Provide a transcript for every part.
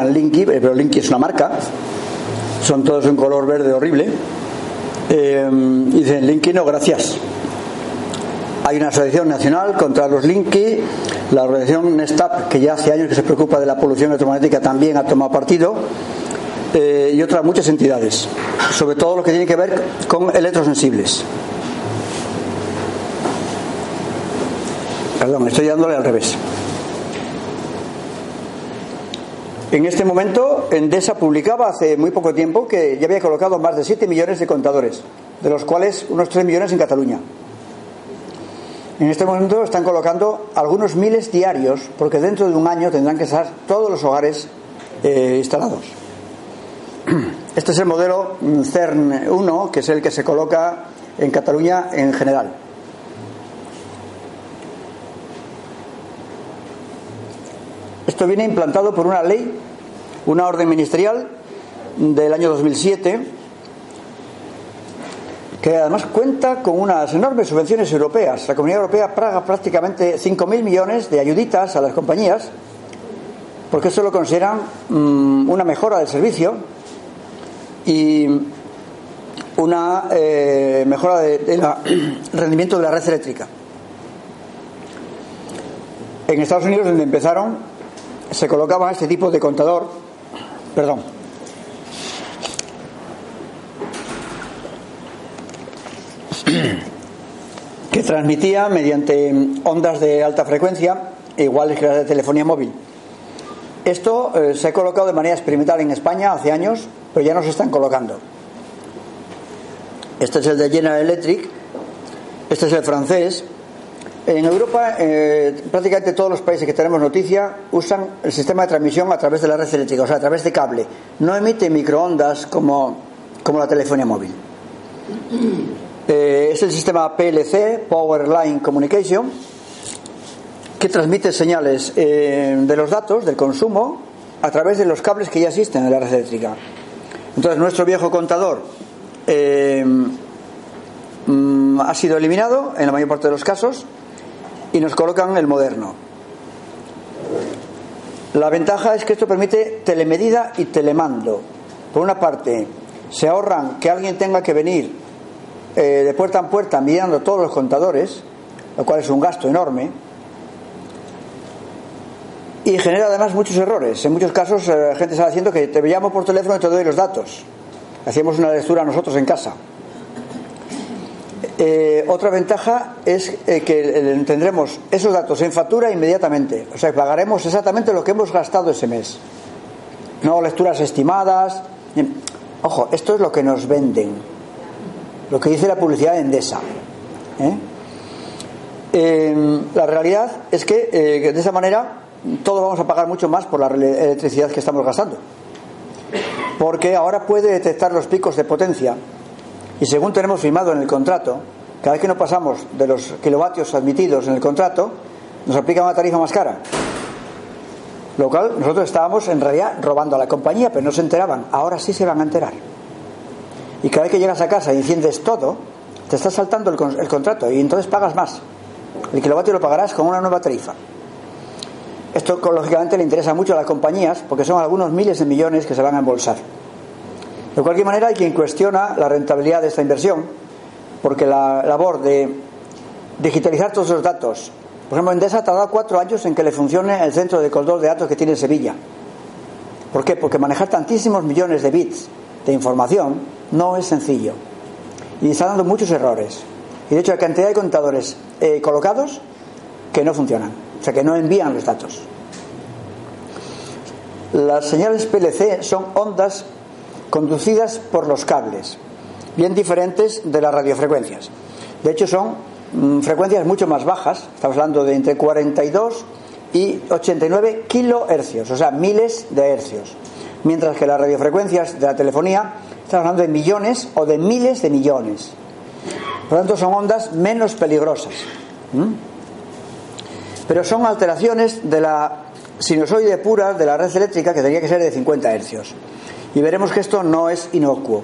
Llaman Linky, eh, pero Linky es una marca, son todos en color verde horrible. Eh, y dicen Linky no, gracias. Hay una asociación nacional contra los Linky, la organización Nestap, que ya hace años que se preocupa de la polución electromagnética, también ha tomado partido, eh, y otras muchas entidades, sobre todo lo que tiene que ver con electrosensibles. Perdón, estoy dándole al revés. En este momento, Endesa publicaba hace muy poco tiempo que ya había colocado más de 7 millones de contadores, de los cuales unos 3 millones en Cataluña. En este momento están colocando algunos miles diarios, porque dentro de un año tendrán que estar todos los hogares eh, instalados. Este es el modelo CERN 1, que es el que se coloca en Cataluña en general. Esto viene implantado por una ley, una orden ministerial del año 2007, que además cuenta con unas enormes subvenciones europeas. La Comunidad Europea paga prácticamente 5.000 millones de ayuditas a las compañías, porque eso lo consideran mmm, una mejora del servicio y una eh, mejora del de rendimiento de la red eléctrica. En Estados Unidos, donde empezaron, se colocaba este tipo de contador, perdón, que transmitía mediante ondas de alta frecuencia, iguales que las de telefonía móvil. Esto eh, se ha colocado de manera experimental en España hace años, pero ya no se están colocando. Este es el de General Electric, este es el francés, en Europa, eh, prácticamente todos los países que tenemos noticia usan el sistema de transmisión a través de la red eléctrica, o sea, a través de cable. No emite microondas como, como la telefonía móvil. Eh, es el sistema PLC, Power Line Communication, que transmite señales eh, de los datos, del consumo, a través de los cables que ya existen en la red eléctrica. Entonces, nuestro viejo contador mm, ha sido eliminado en la mayor parte de los casos y nos colocan el moderno. La ventaja es que esto permite telemedida y telemando. Por una parte, se ahorran que alguien tenga que venir eh, de puerta en puerta mirando todos los contadores, lo cual es un gasto enorme, y genera además muchos errores. En muchos casos, eh, la gente está haciendo que te llamo por teléfono y te doy los datos. Hacíamos una lectura nosotros en casa. Eh, otra ventaja es eh, que tendremos esos datos en factura inmediatamente. O sea, pagaremos exactamente lo que hemos gastado ese mes. No lecturas estimadas. Ojo, esto es lo que nos venden. Lo que dice la publicidad de Endesa. ¿eh? la realidad es que de esa manera todos vamos a pagar mucho más por la electricidad que estamos gastando. Porque ahora puede detectar los picos de potencia y según tenemos firmado en el contrato, cada vez que nos pasamos de los kilovatios admitidos en el contrato, nos aplica una tarifa más cara. Lo cual nosotros estábamos en realidad robando a la compañía, pero no se enteraban. Ahora sí se van a enterar. Y cada vez que llegas a casa y enciendes todo, te estás saltando el, el contrato y entonces pagas más. El kilovatio lo pagarás con una nueva tarifa. Esto lógicamente le interesa mucho a las compañías porque son algunos miles de millones que se van a embolsar. De cualquier manera, hay quien cuestiona la rentabilidad de esta inversión, porque la labor de digitalizar todos los datos, por ejemplo, Endesa ha tardado cuatro años en que le funcione el centro de control de datos que tiene en Sevilla. ¿Por qué? Porque manejar tantísimos millones de bits de información no es sencillo. Y está dando muchos errores. Y de hecho hay cantidad de contadores eh, colocados que no funcionan, o sea, que no envían los datos. Las señales PLC son ondas conducidas por los cables, bien diferentes de las radiofrecuencias. De hecho, son mm, frecuencias mucho más bajas, estamos hablando de entre 42 y 89 kilohercios, o sea, miles de hercios. Mientras que las radiofrecuencias de la telefonía, estamos hablando de millones o de miles de millones. Por lo tanto, son ondas menos peligrosas. Pero son alteraciones de la sinusoide pura de la red eléctrica que tendría que ser de 50 hercios. Y veremos que esto no es inocuo.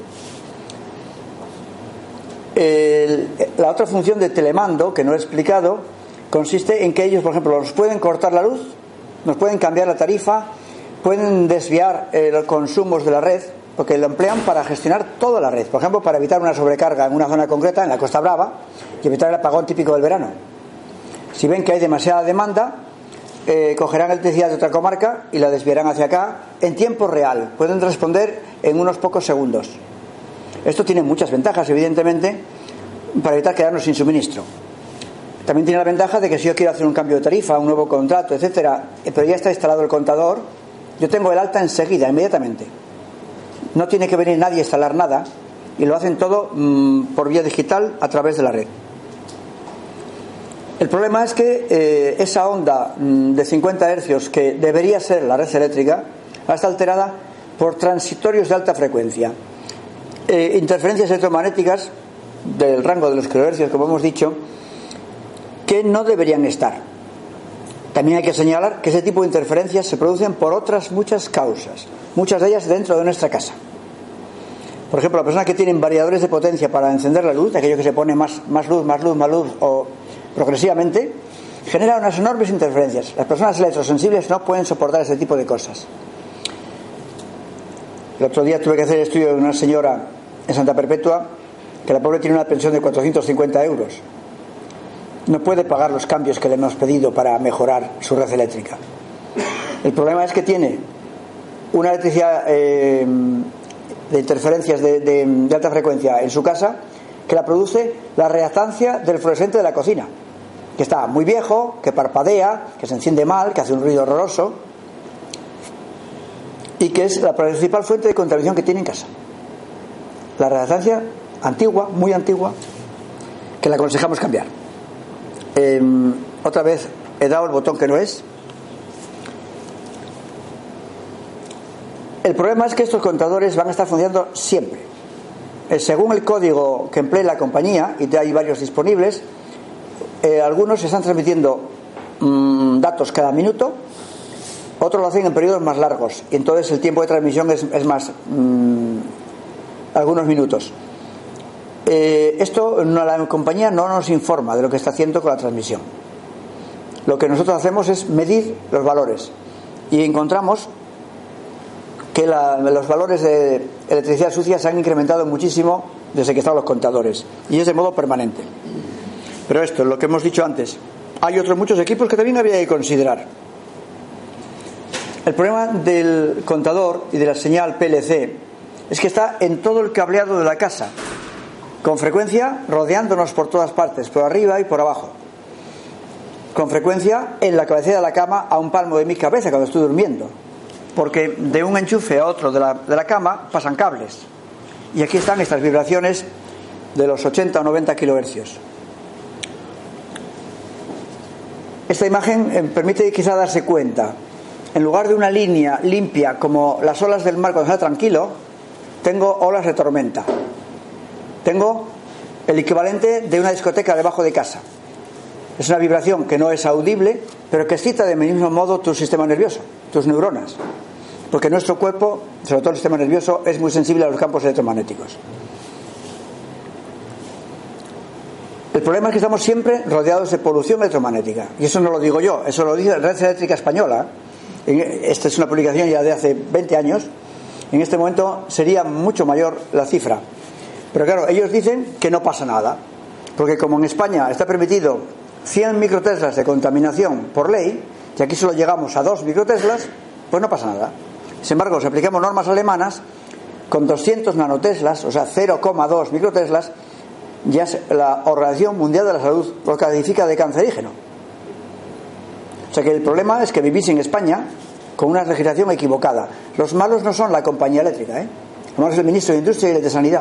la otra función de telemando, que no he explicado, consiste en que ellos, por ejemplo, nos pueden cortar la luz, nos pueden cambiar la tarifa, pueden desviar los consumos de la red, porque lo emplean para gestionar toda la red. Por ejemplo, para evitar una sobrecarga en una zona concreta, en la Costa Brava, y evitar el apagón típico del verano. Si ven que hay demasiada demanda, eh, cogerán electricidad de otra comarca y la desviarán hacia acá en tiempo real. Pueden responder en unos pocos segundos. Esto tiene muchas ventajas, evidentemente, para evitar quedarnos sin suministro. También tiene la ventaja de que si yo quiero hacer un cambio de tarifa, un nuevo contrato, etcétera, eh, pero ya está instalado el contador, yo tengo el alta enseguida, inmediatamente. No tiene que venir nadie a instalar nada y lo hacen todo mm, por vía digital a través de la red. El problema es que eh, esa onda mm, de 50 hercios que debería ser la red eléctrica está alterada por transitorios de alta frecuencia. Eh, interferencias electromagnéticas del rango de los kilohercios, como hemos dicho, que no deberían estar. También hay que señalar que ese tipo de interferencias se producen por otras muchas causas, muchas de ellas dentro de nuestra casa. Por ejemplo, las personas que tienen variadores de potencia para encender la luz, aquello que se pone más, más luz, más luz, más luz o progresivamente, genera unas enormes interferencias. Las personas electrosensibles no pueden soportar ese tipo de cosas. El otro día tuve que hacer el estudio de una señora en Santa Perpetua que la pobre tiene una pensión de 450 euros no puede pagar los cambios que le hemos pedido para mejorar su red eléctrica. El problema es que tiene una electricidad eh, de interferencias de, alta frecuencia en su casa que la produce la reactancia del fluorescente de la cocina, que está muy viejo, que parpadea, que se enciende mal, que hace un ruido horroroso y que es la principal fuente de contaminación que tiene en casa. La reactancia antigua, muy antigua, que la aconsejamos cambiar. Em, otra vez he dado el botón que no es. El problema es que estos contadores van a estar funcionando siempre. Eh, según el código que emplee la compañía, y hay varios disponibles, eh, algunos están transmitiendo mm, datos cada minuto, otros lo hacen en periodos más largos, y entonces el tiempo de transmisión es, más, mm, algunos minutos. Eh, esto la compañía no nos informa de lo que está haciendo con la transmisión. Lo que nosotros hacemos es medir los valores y encontramos que los valores de electricidad sucia se han incrementado muchísimo desde que están los contadores y es de modo permanente. Pero esto es lo que hemos dicho antes. Hay otros muchos equipos que también había que considerar. El problema del contador y de la señal PLC es que está en todo el cableado de la casa con frecuencia rodeándonos por todas partes, por arriba y por abajo. Con frecuencia en la cabecera de la cama a un palmo de mi cabeza cuando estoy durmiendo. Porque de un enchufe a otro de la, de la cama pasan cables. Y aquí están estas vibraciones de los 80 o 90 kilohercios. Esta imagen eh, permite quizá darse cuenta. En lugar de una línea limpia como las olas del mar cuando está tranquilo, tengo olas de tormenta. Tengo el equivalente de una discoteca debajo de casa. Es una vibración que no es audible, pero que excita de mismo modo tu sistema nervioso, tus neuronas. Porque nuestro cuerpo, sobre todo el sistema nervioso, es muy sensible a los campos electromagnéticos. El problema es que estamos siempre rodeados de polución electromagnética. Y eso no lo digo yo, eso lo dice la Red Eléctrica Española. Esta es una publicación ya de hace 20 años En este momento sería mucho mayor la cifra. Pero claro, ellos dicen que no pasa nada, porque como en España está permitido 100 microteslas de contaminación por ley, y aquí solo llegamos a 2 microteslas, pues no pasa nada. Sin embargo, si aplicamos normas alemanas, con 200 nanoteslas, o sea, 0,2 microteslas, ya la Organización Mundial de la Salud lo califica de cancerígeno. Sea que el problema es que vivís en España con una legislación equivocada. Los malos no son la compañía eléctrica, ¿eh? Los el ministro de Industria y el de Sanidad,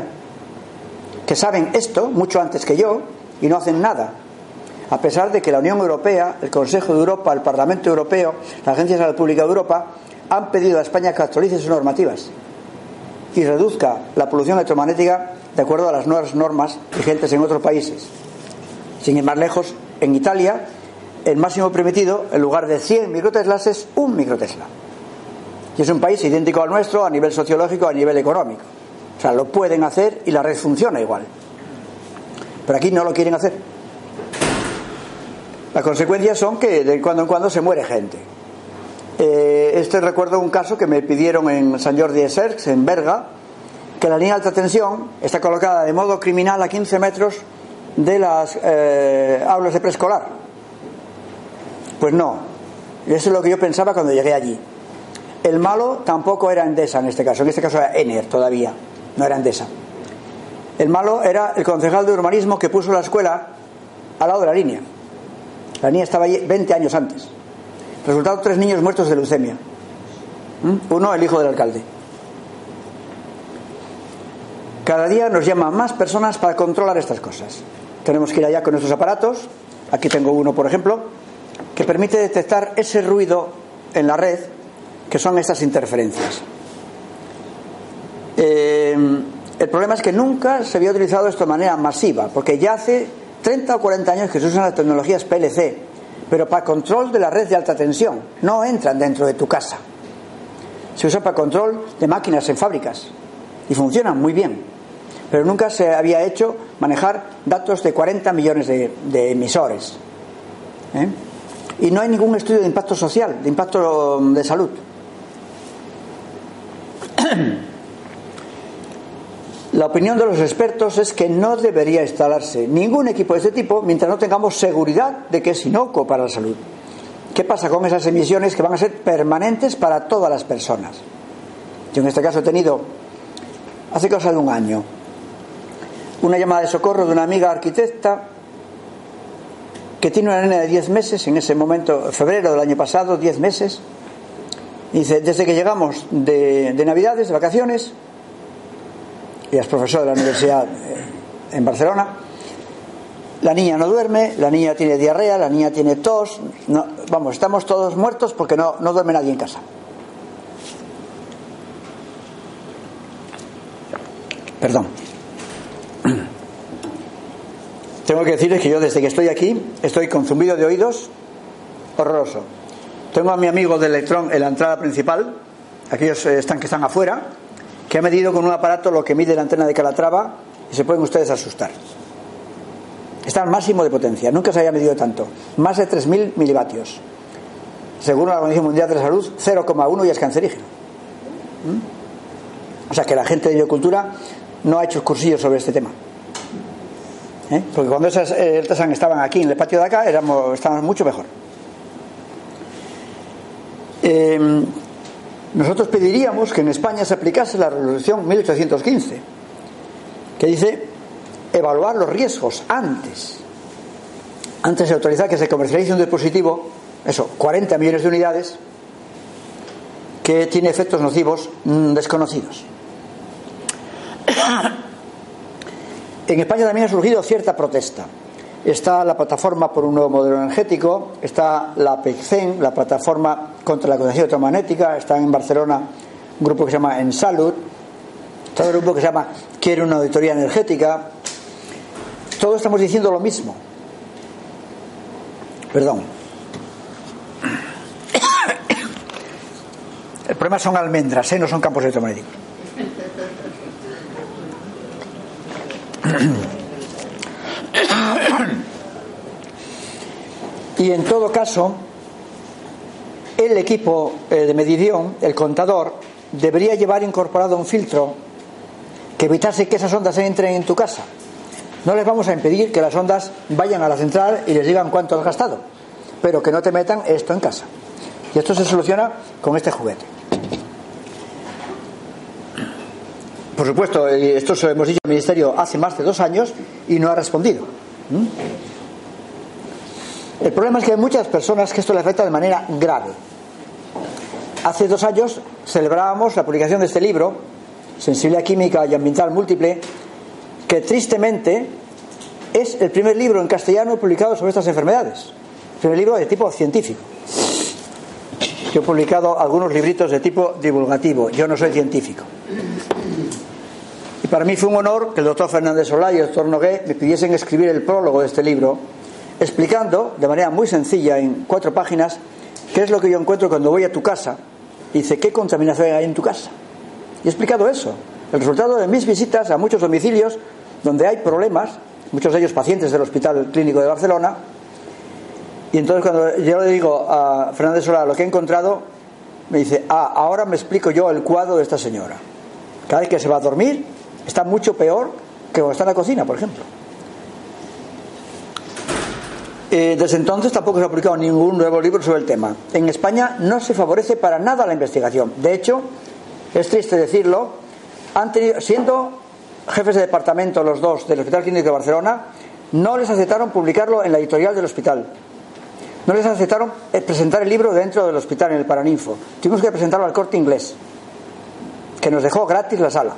que saben esto mucho antes que yo y no hacen nada. A pesar de que la Unión Europea, el Consejo de Europa, el Parlamento Europeo, la Agencia de Salud Pública de Europa han pedido a España que actualice sus normativas y reduzca la polución electromagnética de acuerdo a las nuevas normas vigentes en otros países. Sin ir más lejos, en Italia el máximo permitido, en lugar de 100 microteslas, es un microtesla. Y es un país idéntico al nuestro a nivel sociológico, a nivel económico. O sea, lo pueden hacer y la red funciona igual. Pero aquí no lo quieren hacer. Las consecuencias son que de cuando en cuando se muere gente. Eh, este recuerdo un caso que me pidieron en San Jordi de Serx, en Berga, que la línea de alta tensión está colocada de modo criminal a 15 metros de las eh, aulas de preescolar. Pues no, eso es lo que yo pensaba cuando llegué allí. El malo tampoco era Endesa en este caso, en este caso era Ener todavía, no era Endesa. El malo era el concejal de urbanismo que puso la escuela al lado de la línea. La línea estaba allí 20 años antes. Resultado, tres niños muertos de leucemia. ¿Mm? Uno, el hijo del alcalde. Cada día nos llaman más personas para controlar estas cosas. Tenemos que ir allá con nuestros aparatos. Aquí tengo uno, por ejemplo, que permite detectar ese ruido en la red que son estas interferencias. Eh, el problema es que nunca se había utilizado esto de manera masiva, porque ya hace 30 o 40 años que se usan las tecnologías PLC, pero para control de la red de alta tensión, no entran dentro de tu casa. Se usa para control de máquinas en fábricas y funcionan muy bien, pero nunca se había hecho manejar datos de 40 millones de, emisores. ¿eh? Y no hay ningún estudio de impacto social, de impacto de salud. La opinión de los expertos es que no debería instalarse ningún equipo de este tipo mientras no tengamos seguridad de que es inocuo para la salud. ¿Qué pasa con esas emisiones que van a ser permanentes para todas las personas? Yo en este caso he tenido, hace cosa de un año, una llamada de socorro de una amiga arquitecta que tiene una nena de 10 meses, en ese momento, febrero del año pasado, 10 meses. dice, desde que llegamos de, de Navidades, de vacaciones, y es profesor de la universidad eh, en Barcelona. La niña no duerme, la niña tiene diarrea, la niña tiene tos. vamos, estamos todos muertos porque no, no duerme nadie en casa. Perdón. Tengo que decirles que yo desde que estoy aquí estoy con zumbido de oídos horroroso. Tengo a mi amigo de Electrón en la entrada principal, aquellos eh, están que están afuera, que ha medido con un aparato lo que mide la antena de Calatrava y se pueden ustedes asustar. Está al máximo de potencia, nunca se había medido tanto, más de 3.000 milivatios. Según la Organización Mundial de la Salud, 0,1 y es cancerígeno. ¿Mm? O sea que la gente de biocultura no ha hecho cursillos sobre este tema. ¿Eh? Porque cuando esas eh, estaban aquí en el patio de acá, éramos, estábamos mucho mejor. Eh, nosotros pediríamos que en España se aplicase la resolución 1815, que dice evaluar los riesgos antes, antes de autorizar que se comercialice un dispositivo, eso, 40 millones de unidades, que tiene efectos nocivos mm, desconocidos. En España también ha surgido cierta protesta está la plataforma por un nuevo modelo energético, está la PECCEN, la plataforma contra la contaminación electromagnética, está en Barcelona un grupo que se llama Ensalud, está un grupo que se llama Quiere una auditoría energética. Todos estamos diciendo lo mismo. Perdón. El problema son almendras, ¿eh? no son campos electromagnéticos. Y en todo caso, el equipo eh, de medición, el contador, debería llevar incorporado un filtro que evitase que esas ondas entren en tu casa. No les vamos a impedir que las ondas vayan a la central y les digan cuánto has gastado, pero que no te metan esto en casa. Y esto se soluciona con este juguete. Por supuesto, esto se lo hemos dicho al Ministerio hace más de dos años y no ha respondido. El problema es que hay muchas personas que esto les afecta de manera grave. Hace dos años celebrábamos la publicación de este libro, Sensibilidad Química y Ambiental Múltiple, que tristemente es el primer libro en castellano publicado sobre estas enfermedades. El primer libro de tipo científico. Yo he publicado algunos libritos de tipo divulgativo, yo no soy científico. Y para mí fue un honor que el doctor Fernández Solá y el doctor Nogué me pidiesen escribir el prólogo de este libro, explicando de manera muy sencilla, en cuatro páginas, qué es lo que yo encuentro cuando voy a tu casa y dice, ¿qué contaminación hay en tu casa? Y he explicado eso, el resultado de mis visitas a muchos domicilios donde hay problemas, muchos de ellos pacientes del Hospital Clínico de Barcelona, y entonces cuando yo le digo a Fernández Solá lo que he encontrado, me dice, ah, ahora me explico yo el cuadro de esta señora. Cada vez que se va a dormir, está mucho peor que cuando está en la cocina, por ejemplo. Eh, desde entonces tampoco se ha publicado ningún nuevo libro sobre el tema. En España no se favorece para nada la investigación. De hecho, es triste decirlo, han siendo jefes de departamento los dos del Hospital Clínico de Barcelona, no les aceptaron publicarlo en la editorial del hospital. No les aceptaron eh, presentar el libro dentro del hospital, en el Paraninfo. Tuvimos que presentarlo al corte inglés, que nos dejó gratis la sala.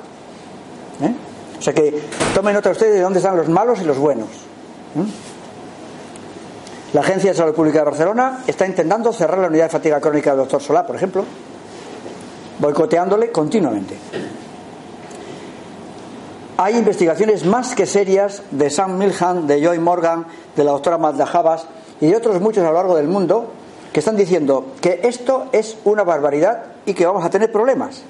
¿Eh? O sea que tomen nota ustedes de dónde están los malos y los buenos. ¿eh? La Agencia de Salud Pública de Barcelona está intentando cerrar la unidad de fatiga crónica del doctor Solá, por ejemplo, boicoteándole continuamente. Hay investigaciones más que serias de Sam Milhan, de Joy Morgan, de la doctora Magda Javas y de otros muchos a lo largo del mundo que están diciendo que esto es una barbaridad y que vamos a tener problemas.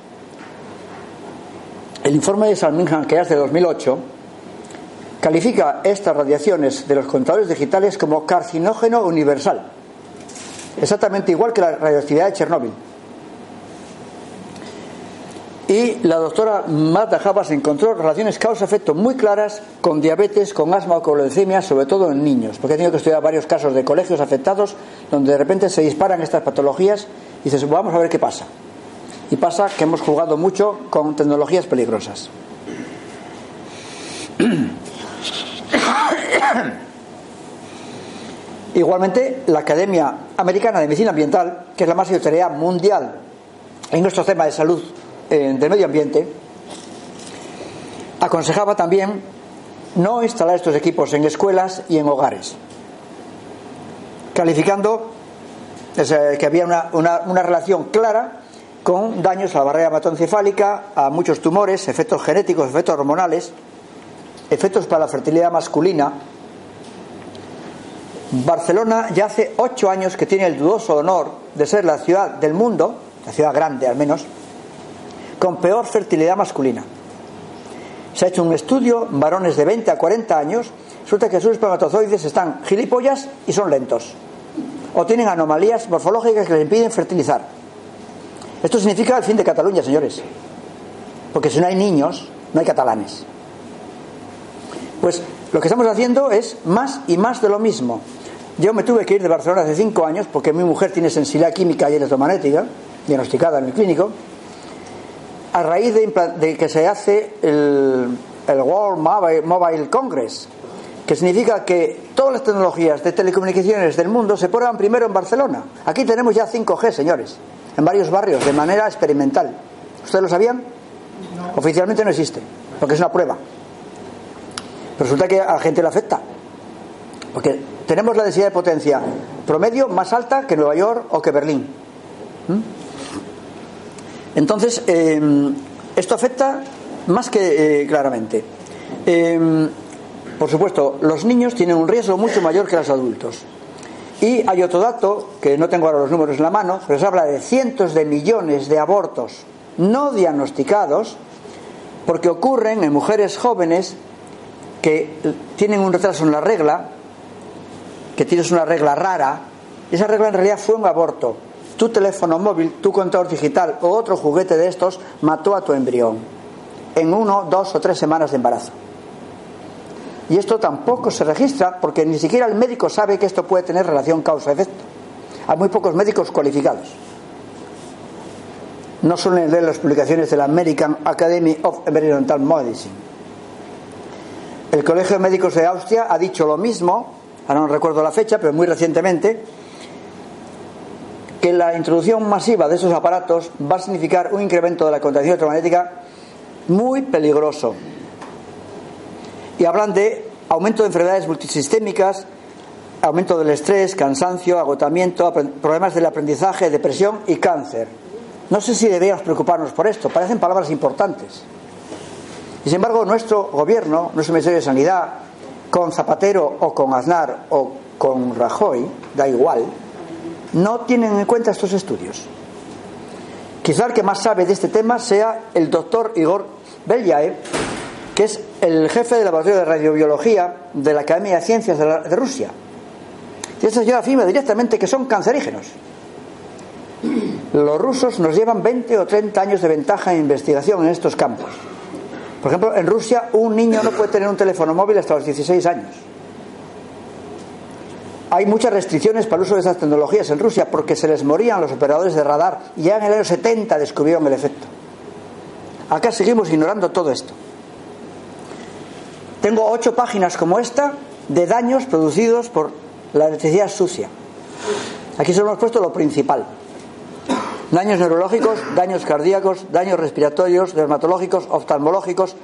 El informe de Salmingham, que es de 2008, califica estas radiaciones de los contadores digitales como carcinógeno universal, exactamente igual que la radioactividad de Chernóbil. Y la doctora Marta Javas encontró relaciones causa-efecto muy claras con diabetes, con asma o con leucemia, sobre todo en niños, porque he tenido que estudiar varios casos de colegios afectados donde de repente se disparan estas patologías y dices, vamos a ver qué pasa y pasa que hemos jugado mucho con tecnologías peligrosas. Igualmente, la Academia Americana de Medicina Ambiental, que es la más autoridad mundial en nuestro tema de salud eh, del medio ambiente, aconsejaba también no instalar estos equipos en escuelas y en hogares, calificando que había una, una relación clara con daños a la barrera hematoencefálica, a muchos tumores, efectos genéticos, efectos hormonales, efectos para la fertilidad masculina. Barcelona ya hace ocho años que tiene el dudoso honor de ser la ciudad del mundo, la ciudad grande al menos, con peor fertilidad masculina. Se ha hecho un estudio, varones de 20 a 40 años, resulta que sus espermatozoides están gilipollas y son lentos. O tienen anomalías morfológicas que les impiden fertilizar. Esto significa el fin de Cataluña, señores. Porque si no hay niños, no hay catalanes. Pues lo que estamos haciendo es más y más de lo mismo. Yo me tuve que ir de Barcelona hace cinco años porque mi mujer tiene sensibilidad química y electromagnética, diagnosticada en el clínico, a raíz de, que se hace el, el World Mobile Congress, que significa que todas las tecnologías de telecomunicaciones del mundo se prueban primero en Barcelona. Aquí tenemos ya 5G, señores en varios barrios de manera experimental. ¿Ustedes lo sabían? Oficialmente no existe, porque es una prueba. Resulta que a la gente le afecta. Porque tenemos la densidad de potencia promedio más alta que Nueva York o que Berlín. ¿Mm? Entonces, em, esto afecta más que eh, claramente. Em, por supuesto, los niños tienen un riesgo mucho mayor que los adultos. Y hay otro dato, que no tengo ahora los números en la mano, pero se habla de cientos de millones de abortos no diagnosticados porque ocurren en mujeres jóvenes que tienen un retraso en la regla, que tienes una regla rara, y esa regla en realidad fue un aborto, tu teléfono móvil, tu contador digital o otro juguete de estos mató a tu embrión en uno, dos o tres semanas de embarazo. Y esto tampoco se registra porque ni siquiera el médico sabe que esto puede tener relación causa-efecto. Hay muy pocos médicos cualificados. No suelen leer las publicaciones de la American Academy of Environmental Medicine. El Colegio de Médicos de Austria ha dicho lo mismo, ahora no recuerdo la fecha, pero muy recientemente, que la introducción masiva de esos aparatos va a significar un incremento de la contaminación electromagnética muy peligroso. Y hablan de aumento de enfermedades multisistémicas, aumento del estrés, cansancio, agotamiento, problemas del aprendizaje, depresión y cáncer. No sé si deberíamos preocuparnos por esto, parecen palabras importantes. Y sin embargo, nuestro gobierno, nuestro Ministerio de Sanidad, con Zapatero o con Aznar o con Rajoy, da igual, no tienen en cuenta estos estudios. Quizá el que más sabe de este tema sea el doctor Igor Belyaev, que es el jefe del laboratorio de radiobiología de la Academia de Ciencias de, Rusia. Y esta señora afirma directamente que son cancerígenos. Los rusos nos llevan 20 o 30 años de ventaja en investigación en estos campos. Por ejemplo, en Rusia un niño no puede tener un teléfono móvil hasta los 16 años. Hay muchas restricciones para el uso de esas tecnologías en Rusia porque se les morían los operadores de radar y ya en el año 70 descubrieron el efecto. Acá seguimos ignorando todo esto. Tengo ocho páginas como esta de daños producidos por la electricidad sucia. Aquí solo hemos puesto lo principal. Daños neurológicos, daños cardíacos, daños respiratorios, dermatológicos, oftalmológicos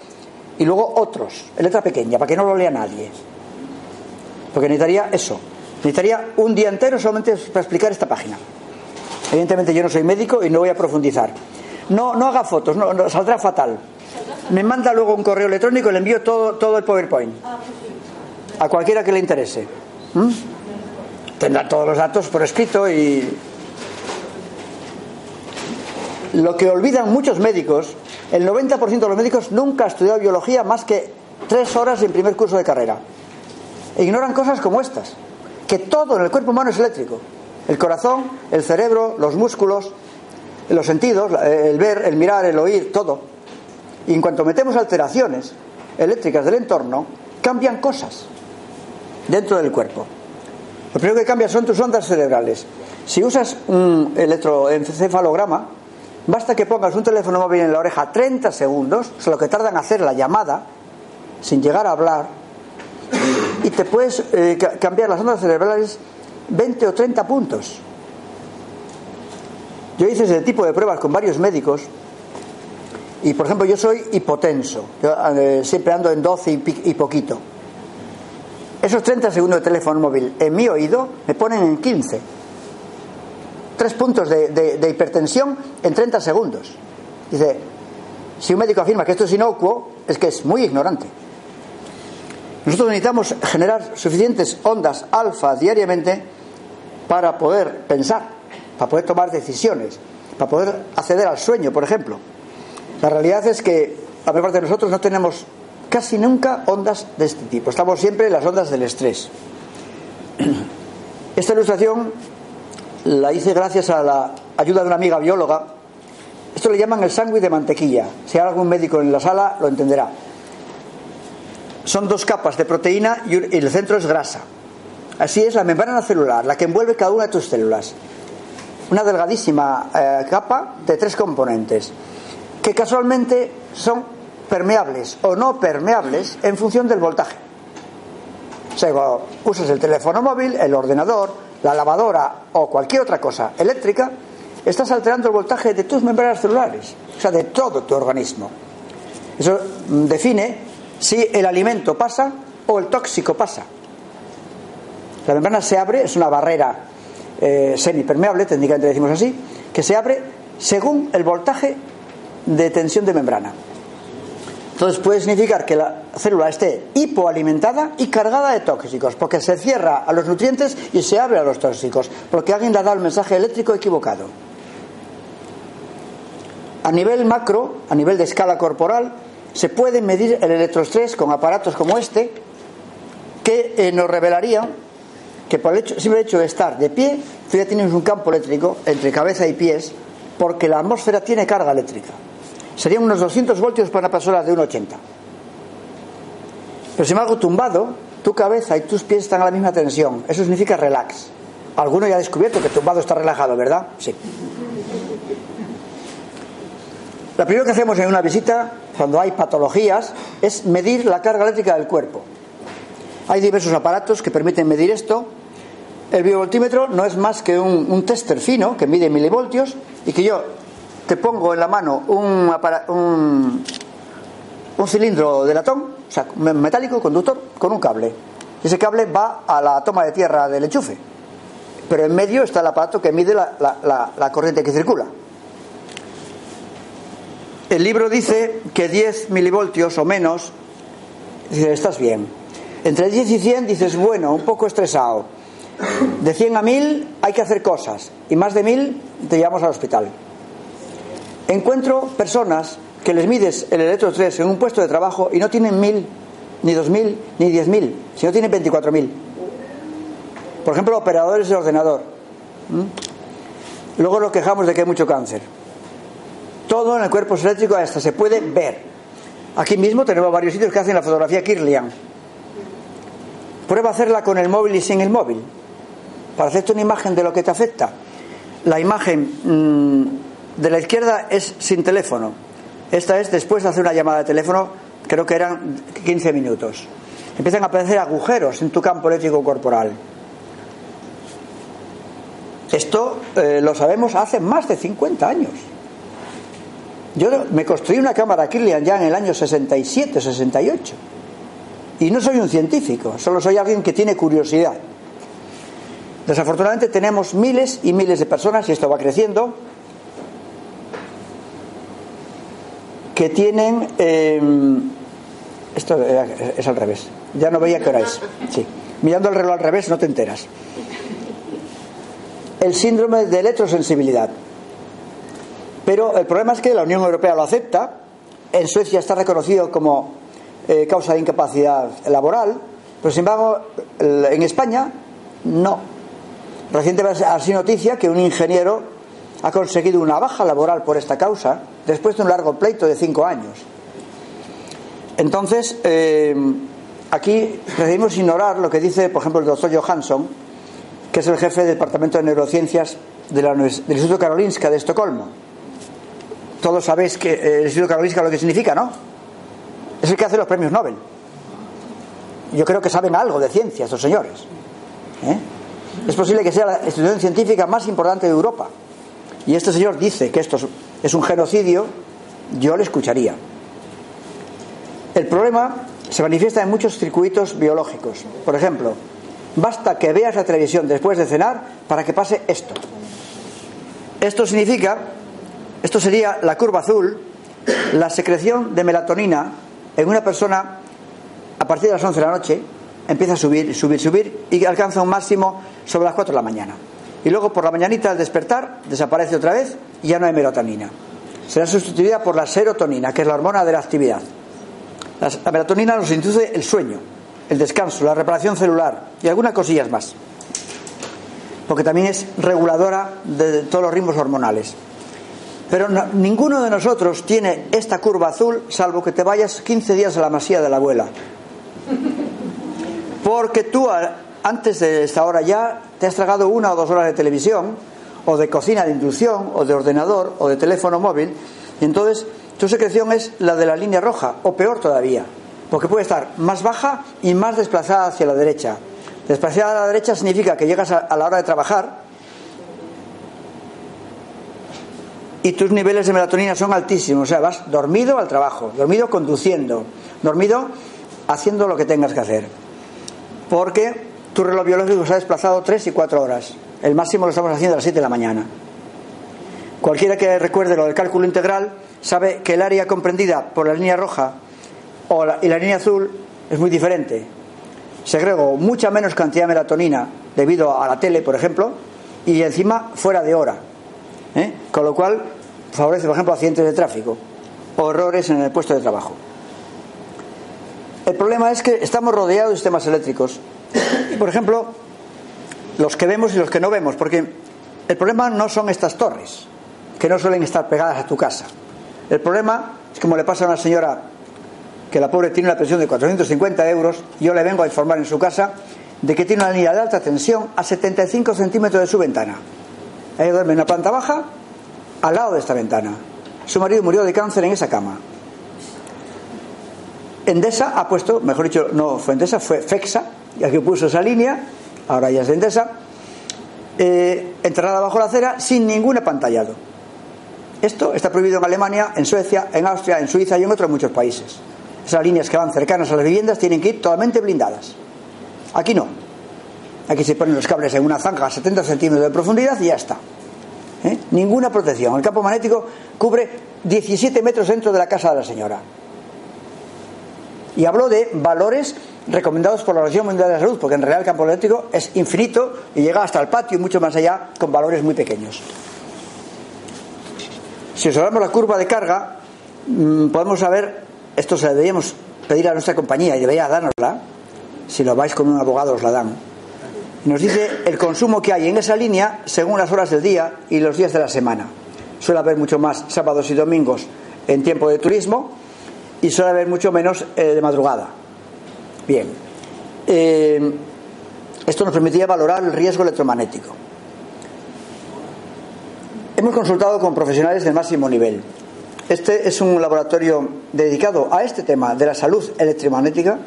y luego otros, en letra pequeña, para que no lo lea nadie. Porque necesitaría eso. Necesitaría un día entero solamente para explicar esta página. Evidentemente yo no soy médico y no voy a profundizar. No, no haga fotos, no, saldrá fatal. Me manda luego un correo electrónico y le envío todo, todo el PowerPoint. A cualquiera que le interese. ¿Mm? Tendrá todos los datos por escrito y. Lo que olvidan muchos médicos, el 90% de los médicos nunca ha estudiado biología más que tres horas en primer curso de carrera. E ignoran cosas como estas, que todo en el cuerpo humano es eléctrico. El corazón, el cerebro, los músculos, los sentidos, el ver, el mirar, el oír, todo. Y en cuanto metemos alteraciones eléctricas del entorno, cambian cosas dentro del cuerpo. Lo primero que cambia son tus ondas cerebrales. Si usas un electroencefalograma, basta que pongas un teléfono móvil en la oreja 30 segundos, es lo que tarda en hacer la llamada, sin llegar a hablar, y te puedes eh, cambiar las ondas cerebrales 20 o 30 puntos. Yo hice ese tipo de pruebas con varios médicos y, por ejemplo, yo soy hipotenso, yo, eh, siempre ando en 12 y, poquito. Esos 30 segundos de teléfono móvil en mi oído me ponen en 15. Tres puntos de, de hipertensión en 30 segundos. Dice, si un médico afirma que esto es inocuo, es que es muy ignorante. Nosotros necesitamos generar suficientes ondas alfa diariamente para poder pensar para poder tomar decisiones, para poder acceder al sueño, por ejemplo. La realidad es que a mayor de nosotros no tenemos casi nunca ondas de este tipo. Estamos siempre en las ondas del estrés. Esta ilustración la hice gracias a la ayuda de una amiga bióloga. Esto le llaman el sándwich de mantequilla. Si hay algún médico en la sala, lo entenderá. Son dos capas de proteína y el centro es grasa. Así es la membrana celular, la que envuelve cada una de tus células una delgadísima eh, capa de tres componentes que casualmente son permeables o no permeables en función del voltaje. O sea, cuando usas el teléfono móvil, el ordenador, la lavadora o cualquier otra cosa eléctrica, estás alterando el voltaje de tus membranas celulares, o sea, de todo tu organismo. Eso define si el alimento pasa o el tóxico pasa. La membrana se abre, es una barrera eh, semipermeable, técnicamente decimos así, que se abre según el voltaje de tensión de membrana. Entonces puede significar que la célula esté hipoalimentada y cargada de tóxicos, porque se cierra a los nutrientes y se abre a los tóxicos, porque alguien le ha dado el mensaje eléctrico equivocado. A nivel macro, a nivel de escala corporal, se puede medir el electroestrés con aparatos como este, que eh, nos revelarían que por el hecho, simple hecho de estar de pie, tú ya tienes un campo eléctrico entre cabeza y pies, porque la atmósfera tiene carga eléctrica. Serían unos 200 voltios para una persona de 1,80. Pero sin embargo, tumbado, tu cabeza y tus pies están a la misma tensión. Eso significa relax. Alguno ya ha descubierto que tumbado está relajado, ¿verdad? Sí. Lo primero que hacemos en una visita, cuando hay patologías, es medir la carga eléctrica del cuerpo. Hay diversos aparatos que permiten medir esto. El biovoltímetro no es más que un, tester fino que mide milivoltios y que yo te pongo en la mano un, un, cilindro de latón, o sea, metálico, conductor, con un cable. Ese cable va a la toma de tierra del enchufe. Pero en medio está el aparato que mide la corriente que circula. El libro dice que 10 milivoltios o menos, dice, estás bien. Entre 10 y 100 dices, bueno, un poco estresado. De 100 a 1000 hay que hacer cosas. Y más de 1000 te llevamos al hospital. Encuentro personas que les mides el electro 3 en un puesto de trabajo y no tienen 1000, ni 2000, ni 10000, sino tienen 24000. Por ejemplo, operadores de ordenador. ¿Mm? Luego nos quejamos de que hay mucho cáncer. Todo en el cuerpo eléctrico hasta se puede ver. Aquí mismo tenemos varios sitios que hacen la fotografía Kirlian. Prueba a hacerla con el móvil y sin el móvil. Para hacerte una imagen de lo que te afecta. La imagen mm, de la izquierda es sin teléfono. Esta es después de hacer una llamada de teléfono, creo que eran 15 minutos. Empiezan a aparecer agujeros en tu campo eléctrico corporal. Esto eh, lo sabemos hace más de 50 años. Yo me construí una cámara Kirlian ya en el año 67, 68. Y no soy un científico, solo soy alguien que tiene curiosidad. Desafortunadamente tenemos miles y miles de personas, y esto va creciendo, que tienen... Em, esto es al revés. Ya no veía qué hora es. Sí. Mirando el reloj al revés no te enteras. El síndrome de electrosensibilidad. Pero el problema es que la Unión Europea lo acepta, en Suecia está reconocido como eh, causa de incapacidad laboral, pero sin embargo en España no. Recientemente ha sido noticia que un ingeniero ha conseguido una baja laboral por esta causa después de un largo pleito de cinco años. Entonces, eh, aquí preferimos ignorar lo que dice, por ejemplo, el doctor Johansson, que es el jefe del Departamento de Neurociencias del Instituto Karolinska de Estocolmo todos sabéis que eh, el Instituto Karolinska lo que significa, ¿no? Es el que hace los premios Nobel. Yo creo que saben algo de ciencia estos señores. ¿eh? Es posible que sea la institución científica más importante de Europa. Y este señor dice que esto es un genocidio, yo le escucharía. El problema se manifiesta en muchos circuitos biológicos. Por ejemplo, basta que veas la televisión después de cenar para que pase esto. Esto significa esto sería la curva azul, la secreción de melatonina en una persona a partir de las 11 de la noche empieza a subir, subir, subir y alcanza un máximo sobre las 4 de la mañana. Y luego por la mañanita al despertar desaparece otra vez y ya no hay melatonina. Será sustituida por la serotonina, que es la hormona de la actividad. La melatonina nos induce el sueño, el descanso, la reparación celular y algunas cosillas más. Porque también es reguladora de todos los ritmos hormonales. Pero ninguno de nosotros tiene esta curva azul, salvo que te vayas 15 días a la masía de la abuela. Porque tú, antes de esta hora ya, te has tragado una o dos horas de televisión, o de cocina de inducción, o de ordenador, o de teléfono móvil, y entonces tu secreción es la de la línea roja, o peor todavía, porque puede estar más baja y más desplazada hacia la derecha. Desplazada a la derecha significa que llegas a la hora de trabajar y tus niveles de melatonina son altísimos. O sea, vas dormido al trabajo, dormido conduciendo, dormido haciendo lo que tengas que hacer. Porque tu reloj biológico se ha desplazado 3 y 4 horas. El máximo lo estamos haciendo a las 7 de la mañana. Cualquiera que recuerde lo del cálculo integral sabe que el área comprendida por la línea roja y la línea azul es muy diferente. Segrego mucha menos cantidad de melatonina debido a la tele, por ejemplo, y encima fuera de hora. ¿eh? Con lo cual favorece, por ejemplo, accidentes de tráfico o errores en el puesto de trabajo. El problema es que estamos rodeados de sistemas eléctricos. Por ejemplo, los que vemos y los que no vemos, porque el problema no son estas torres, que no suelen estar pegadas a tu casa. El problema es como le pasa a una señora que la pobre tiene una pensión de 450 euros, yo le vengo a informar en su casa de que tiene una línea de alta tensión a 75 centímetros de su ventana. Ella duerme en la planta baja, al lado de esta ventana. Su marido murió de cáncer en esa cama. Endesa ha puesto, mejor dicho, no fue Endesa, fue FEXA, ya que puso esa línea, ahora ya es Endesa, eh, enterrada bajo la acera sin ningún apantallado. Esto está prohibido en Alemania, en Suecia, en Austria, en Suiza y en otros muchos países. Esas líneas que van cercanas a las viviendas tienen que ir totalmente blindadas. Aquí no. Aquí se ponen los cables en una zanja a 70 centímetros de profundidad y ya está. ¿Eh? Ninguna protección. El campo magnético cubre 17 metros dentro de la casa de la señora. Y hablo de valores recomendados por la Organización Mundial de la Salud, porque en realidad el campo eléctrico es infinito y llega hasta el patio y mucho más allá con valores muy pequeños. Si observamos la curva de carga, mm, podemos saber, esto se lo deberíamos pedir a nuestra compañía y debería dárnosla, si lo vais con un abogado os la dan. Nos dice el consumo que hay en esa línea según las horas del día y los días de la semana. Suele haber mucho más sábados y domingos en tiempo de turismo y suele haber mucho menos eh, de madrugada. Bien, eh, esto nos permitía valorar el riesgo electromagnético. Hemos consultado con profesionales del máximo nivel. Este es un laboratorio dedicado a este tema de la salud electromagnética.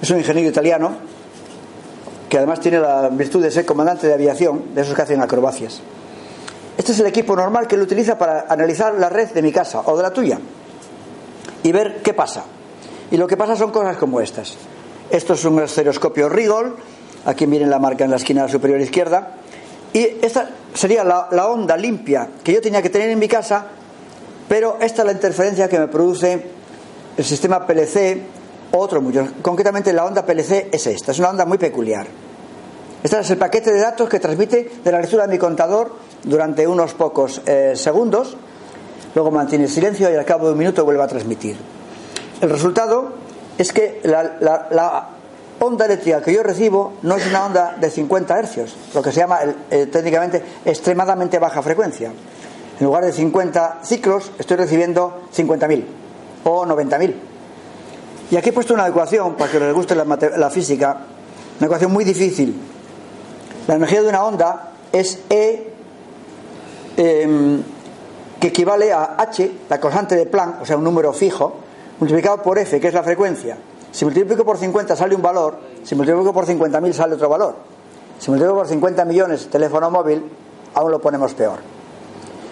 Es un ingeniero italiano que además tiene la virtud de ser comandante de aviación, de esos que hacen acrobacias. Este es el equipo normal que lo utiliza para analizar la red de mi casa o de la tuya y ver qué pasa. Y lo que pasa son cosas como estas. Esto es un estereoscopio Rigol, aquí miren la marca en la esquina superior izquierda, y esta sería la, onda limpia que yo tenía que tener en mi casa, pero esta es la interferencia que me produce el sistema PLC otro mucho. Concretamente la onda PLC es esta, es una onda muy peculiar. Este es el paquete de datos que transmite de la lectura de mi contador durante unos pocos eh, segundos, luego mantiene silencio y al cabo de un minuto vuelve a transmitir. El resultado es que la, onda eléctrica que yo recibo no es una onda de 50 hercios, lo que se llama eh, técnicamente extremadamente baja frecuencia. En lugar de 50 ciclos estoy recibiendo 50.000 o 90.000. Y aquí he puesto una ecuación para que les guste la, física, una ecuación muy difícil. La energía de una onda es E eh, que equivale a H, la constante de Planck, o sea, un número fijo, multiplicado por F, que es la frecuencia. Si multiplico por 50 sale un valor, si multiplico por 50.000 sale otro valor. Si multiplico por 50 millones teléfono móvil, aún lo ponemos peor.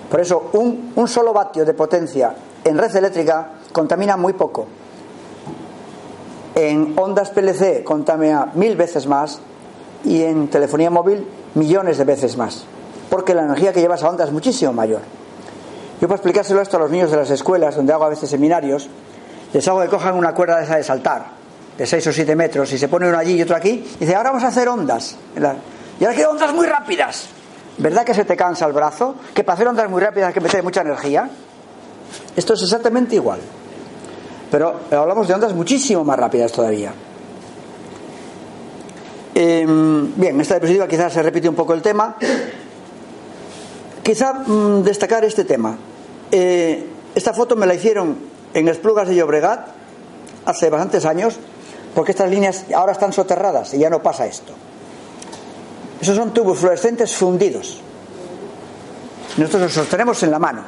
Por eso, un, solo vatio de potencia en red eléctrica contamina muy poco. En ondas PLC contamina mil veces más y en telefonía móvil millones de veces más. Porque la energía que lleva esa onda es muchísimo mayor. Yo para explicárselo esto a los niños de las escuelas, donde hago a veces seminarios, les hago que cojan una cuerda de esa de saltar, de 6 o 7 metros, y se pone uno allí y otro aquí, y dice, ahora vamos a hacer ondas. Y ahora quiero ondas muy rápidas. ¿Verdad que se te cansa el brazo? Que para hacer ondas muy rápidas hay que meter mucha energía. Esto es exactamente igual. Pero hablamos de ondas muchísimo más rápidas todavía. Eh, bien, esta diapositiva quizás se repite un poco el tema. Quizá mmm, destacar este tema. Eh, esta foto me la hicieron en Esplugas de Llobregat hace bastantes años, porque estas líneas ahora están soterradas y ya no pasa esto. Esos son tubos fluorescentes fundidos. Nosotros los sostenemos en la mano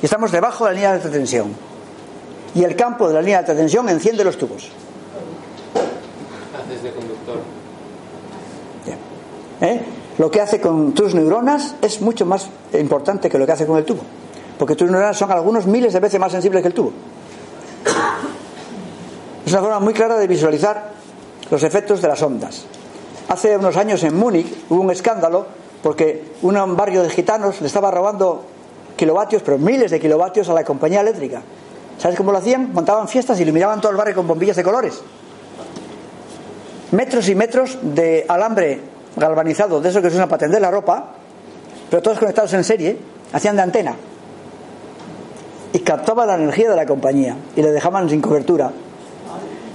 y estamos debajo de la línea de alta tensión. Y el campo de la línea de alta tensión enciende los tubos. Haces de conductor. ¿Eh? Lo que hace con tus neuronas es mucho más importante que lo que hace con el tubo. Porque tus neuronas son algunos miles de veces más sensibles que el tubo. Es una forma muy clara de visualizar los efectos de las ondas. Hace unos años en Múnich hubo un escándalo porque un barrio de gitanos le estaba robando kilovatios, pero miles de kilovatios a la compañía eléctrica. ¿Sabes cómo lo hacían? Montaban fiestas y iluminaban todo el barrio con bombillas de colores. Metros y metros de alambre galvanizado, de eso que se usa para tender la ropa, pero todos conectados en serie, hacían de antena. Y captaban la energía de la compañía y le dejaban sin cobertura.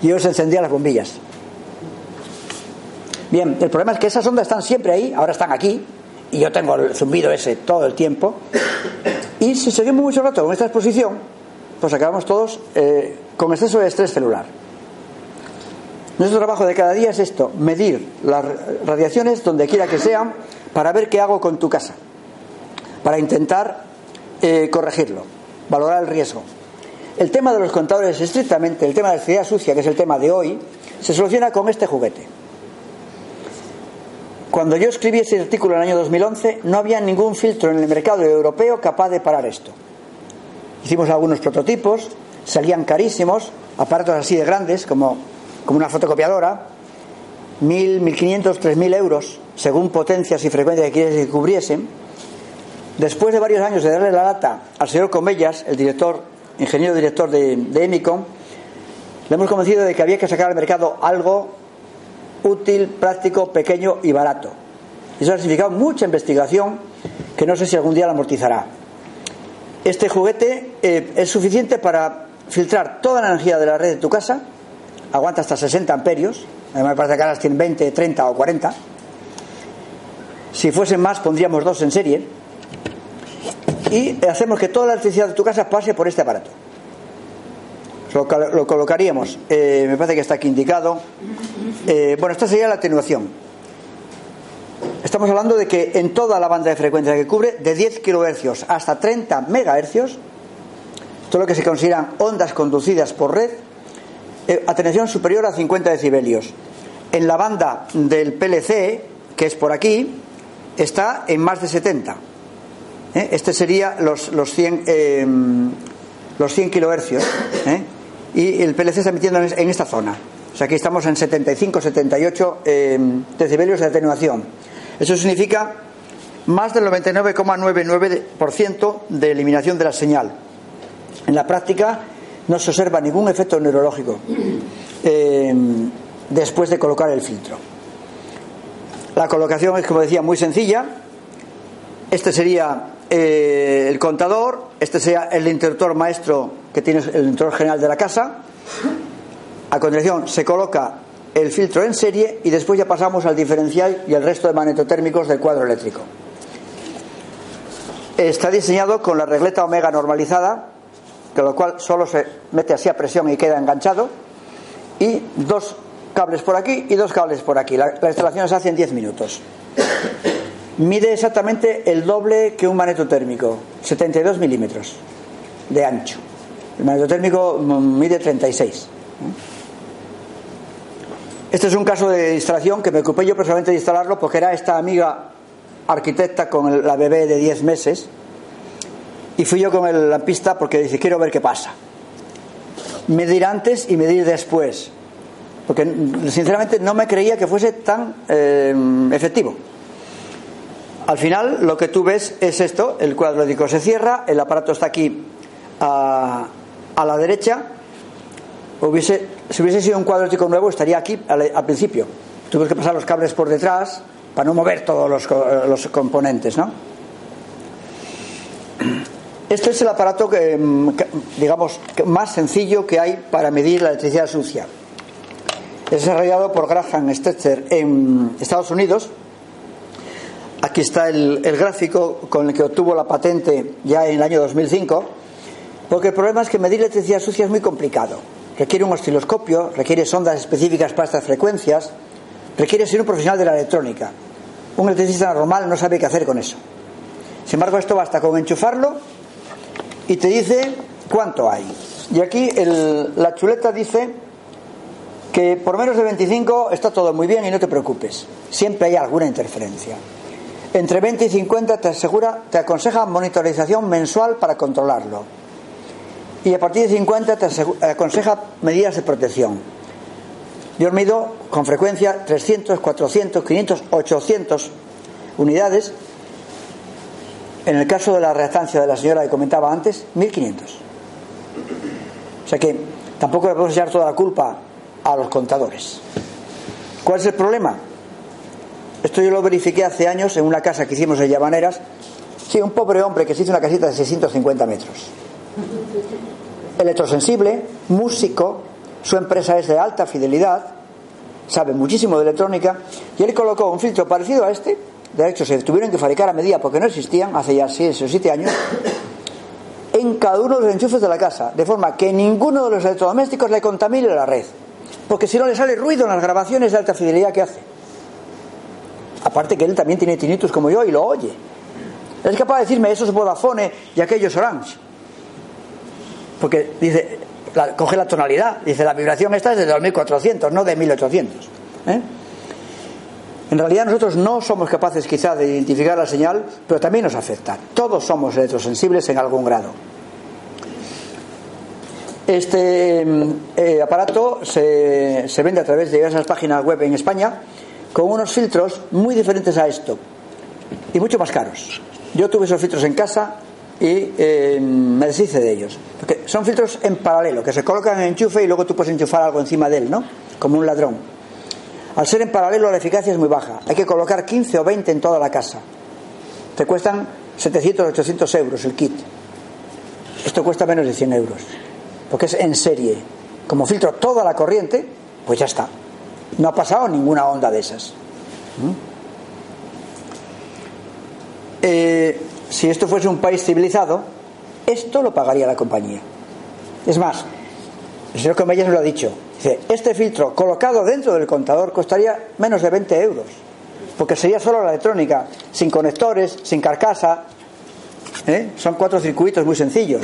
Y ellos encendían las bombillas. Bien, el problema es que esas ondas están siempre ahí, ahora están aquí, y yo tengo el zumbido ese todo el tiempo. Y si seguimos mucho rato con esta exposición, pues acabamos todos eh, con exceso de estrés celular. Nuestro trabajo de cada día es esto, medir las radiaciones donde quiera que sean para ver qué hago con tu casa, para intentar eh, corregirlo, valorar el riesgo. El tema de los contadores, estrictamente, el tema de la electricidad sucia, que es el tema de hoy, se soluciona con este juguete. Cuando yo escribí ese artículo en el año 2011, no había ningún filtro en el mercado europeo capaz de parar esto. Hicimos algunos prototipos, salían carísimos, aparatos así de grandes, como, como una fotocopiadora, 1.000, 1.500, 3.000 euros, según potencias y frecuencias que cubriesen. Después de varios años de darle la lata al señor Comellas, el director, ingeniero director de, de Emicon, le hemos convencido de que había que sacar al mercado algo útil, práctico, pequeño y barato. Eso ha significado mucha investigación que no sé si algún día la amortizará. Este juguete eh, es suficiente para filtrar toda la energía de la red de tu casa, aguanta hasta 60 amperios, además parece que ahora tienen 20, 30 o 40. Si fuesen más pondríamos dos en serie y hacemos que toda la electricidad de tu casa pase por este aparato. Lo, colocaríamos, eh, me parece que está aquí indicado. Eh, bueno, esta sería la atenuación. Estamos hablando de que en toda la banda de frecuencia que cubre, de 10 kHz hasta 30 MHz, todo lo que se consideran ondas conducidas por red, eh, atenuación superior a 50 decibelios. En la banda del PLC, que es por aquí, está en más de 70. Este sería los, los 100, los 100 kHz y el PLC está emitiendo en esta zona. O sea, aquí estamos en 75, 78 eh, decibelios de atenuación. Eso significa más del 99,99% de eliminación de la señal. En la práctica no se observa ningún efecto neurológico eh, después de colocar el filtro. La colocación es, como decía, muy sencilla. Este sería eh, el contador, este sería el interruptor maestro que tiene el interruptor general de la casa. A continuación se coloca el filtro en serie y después ya pasamos al diferencial y el resto de magnetotérmicos del cuadro eléctrico. Está diseñado con la regleta omega normalizada, con lo cual solo se mete así a presión y queda enganchado, y dos cables por aquí y dos cables por aquí. La, la instalación se hace en 10 minutos mide exactamente el doble que un magnetotérmico, 72 milímetros de ancho. El magnetotérmico mide 36. Este es un caso de instalación que me ocupé yo personalmente de instalarlo porque era esta amiga arquitecta con la bebé de 10 meses y fui yo con el lampista porque dice quiero ver qué pasa. Medir antes y medir después. Porque sinceramente no me creía que fuese tan eh, efectivo. Al final lo que tú ves es esto, el cuadro se cierra, el aparato está aquí a, la derecha. Hubiese, si hubiese sido un cuadro nuevo estaría aquí al, principio. Tuve que pasar los cables por detrás para no mover todos los, componentes, ¿no? Este es el aparato que, digamos, más sencillo que hay para medir la electricidad sucia. Es desarrollado por Graham Stetzer en Estados Unidos Aquí está el, gráfico con el que obtuvo la patente ya en el año 2005, porque el problema es que medir electricidad sucia es muy complicado. Requiere un osciloscopio, requiere sondas específicas para estas frecuencias, requiere ser un profesional de la electrónica. Un electricista normal no sabe qué hacer con eso. Sin embargo, esto basta con enchufarlo y te dice cuánto hay. Y aquí la chuleta dice que por menos de 25 está todo muy bien y no te preocupes. Siempre hay alguna interferencia. Entre 20 y 50 te asegura, te aconseja monitorización mensual para controlarlo. Y a partir de 50 te aconseja medidas de protección. Yo mido con frecuencia 300, 400, 500, 800 unidades. En el caso de la reactancia de la señora que comentaba antes, 1500. O sea que tampoco le podemos echar toda la culpa a los contadores. ¿Cuál es el problema? Esto yo lo verifiqué hace años en una casa que hicimos en Llamaneras. Sí, un pobre hombre que se hizo una casita de 650 metros. Electrosensible, músico, su empresa es de alta fidelidad sabe muchísimo de electrónica, y él colocó un filtro parecido a este, de hecho se tuvieron que fabricar a medida porque no existían hace ya 6 o 7 años, en cada uno de los enchufes de la casa, de forma que ninguno de los electrodomésticos le contamine la red, porque si no le sale ruido en las grabaciones de alta fidelidad que hace. Aparte que él también tiene tinnitus como yo y lo oye. Es capaz de decirme esos Vodafone y aquellos Orange. Porque dice, coge la tonalidad, dice la vibración esta es de 2400, no de 1800. ¿eh? En realidad nosotros no somos capaces quizá de identificar la señal, pero también nos afecta. Todos somos electrosensibles en algún grado. Este mm, eh, aparato se, se vende a través de diversas páginas web en España con unos filtros muy diferentes a esto y mucho más caros. Yo tuve esos filtros en casa y eh, me deshice de ellos. Porque son filtros en paralelo, que se colocan en enchufe y luego tú puedes enchufar algo encima de él, ¿no? Como un ladrón. Al ser en paralelo la eficacia es muy baja. Hay que colocar 15 o 20 en toda la casa. Te cuestan 700 o 800 euros el kit. Esto cuesta menos de 100 euros. Porque es en serie. Como filtro toda la corriente, pues ya está. No ha pasado ninguna onda de esas. ¿Mm? Eh, si esto fuese un país civilizado, esto lo pagaría la compañía. Es más, el señor Comellas me lo ha dicho. Dice, este filtro colocado dentro del contador costaría menos de 20 euros, porque sería solo la electrónica, sin conectores, sin carcasa. ¿eh? Son cuatro circuitos muy sencillos.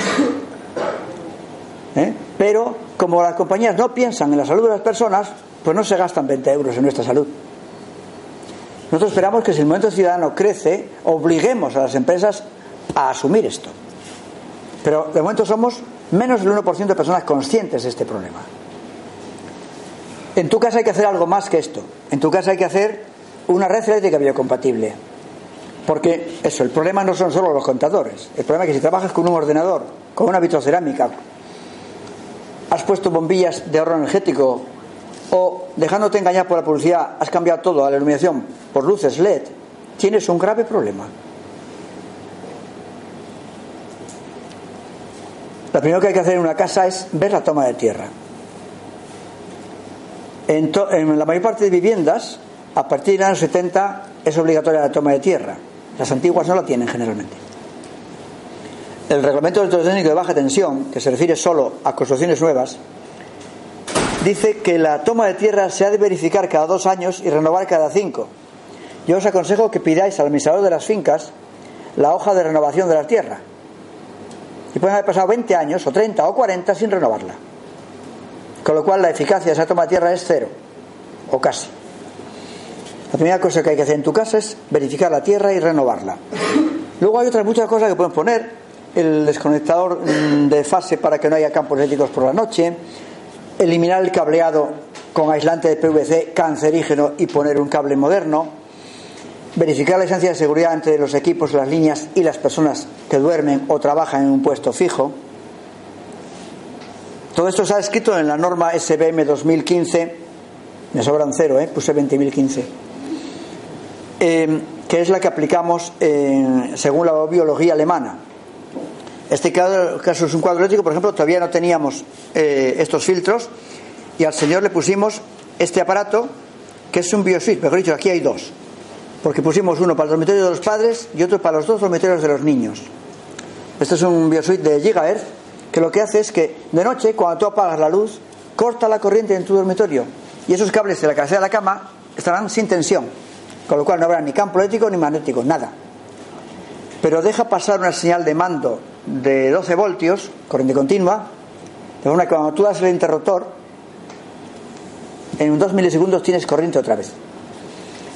¿eh? Pero como las compañías no piensan en la salud de las personas, pues no se gastan 20 euros en nuestra salud. Nosotros esperamos que si el movimiento ciudadano crece, obliguemos a las empresas a asumir esto. Pero de momento somos menos del 1% de personas conscientes de este problema. En tu casa hay que hacer algo más que esto. En tu casa hay que hacer una red eléctrica biocompatible. Porque eso, el problema no son solo los contadores. El problema es que si trabajas con un ordenador, con una vitrocerámica, has puesto bombillas de ahorro energético o dejándote engañar por la publicidad has cambiado todo a la iluminación por luces LED, tienes un grave problema. Lo primero que hay que hacer en una casa es ver la toma de tierra. En, la mayor parte de viviendas, a partir de los años 70 es obligatoria la toma de tierra. Las antiguas no la tienen generalmente. El reglamento electrotécnico de baja tensión, que se refiere solo a construcciones nuevas, dice que la toma de tierra se ha de verificar cada dos años y renovar cada cinco. Yo os aconsejo que pidáis al administrador de las fincas la hoja de renovación de la tierra. Y pueden haber pasado 20 años, o 30 o 40 sin renovarla. Con lo cual la eficacia de esa toma de tierra es cero, o casi. La primera cosa que hay que hacer en tu casa es verificar la tierra y renovarla. Luego hay otras muchas cosas que pueden poner. El desconectador mm, de fase para que no haya campos eléctricos por la noche, eliminar el cableado con aislante de PVC cancerígeno y poner un cable moderno, verificar la licencia de seguridad entre los equipos, las líneas y las personas que duermen o trabajan en un puesto fijo. Todo esto se ha escrito en la norma SBM 2015, me sobran cero, ¿eh? puse 20.015, eh, que es la que aplicamos según la biología alemana. Este caso es un cuadro eléctrico, por ejemplo, todavía no teníamos eh, estos filtros y al señor le pusimos este aparato que es un bioswitch, mejor dicho, aquí hay dos, porque pusimos uno para el dormitorio de los padres y otro para los dos dormitorios de los niños. Este es un bioswitch de gigahertz que lo que hace es que de noche, cuando tú apagas la luz, corta la corriente en tu dormitorio y esos cables de la cabecera de la cama estarán sin tensión, con lo cual no habrá ni campo eléctrico ni magnético, nada. Pero deja pasar una señal de mando de 12 voltios, corriente continua, de forma que cuando tú das el interruptor, en dos milisegundos tienes corriente otra vez.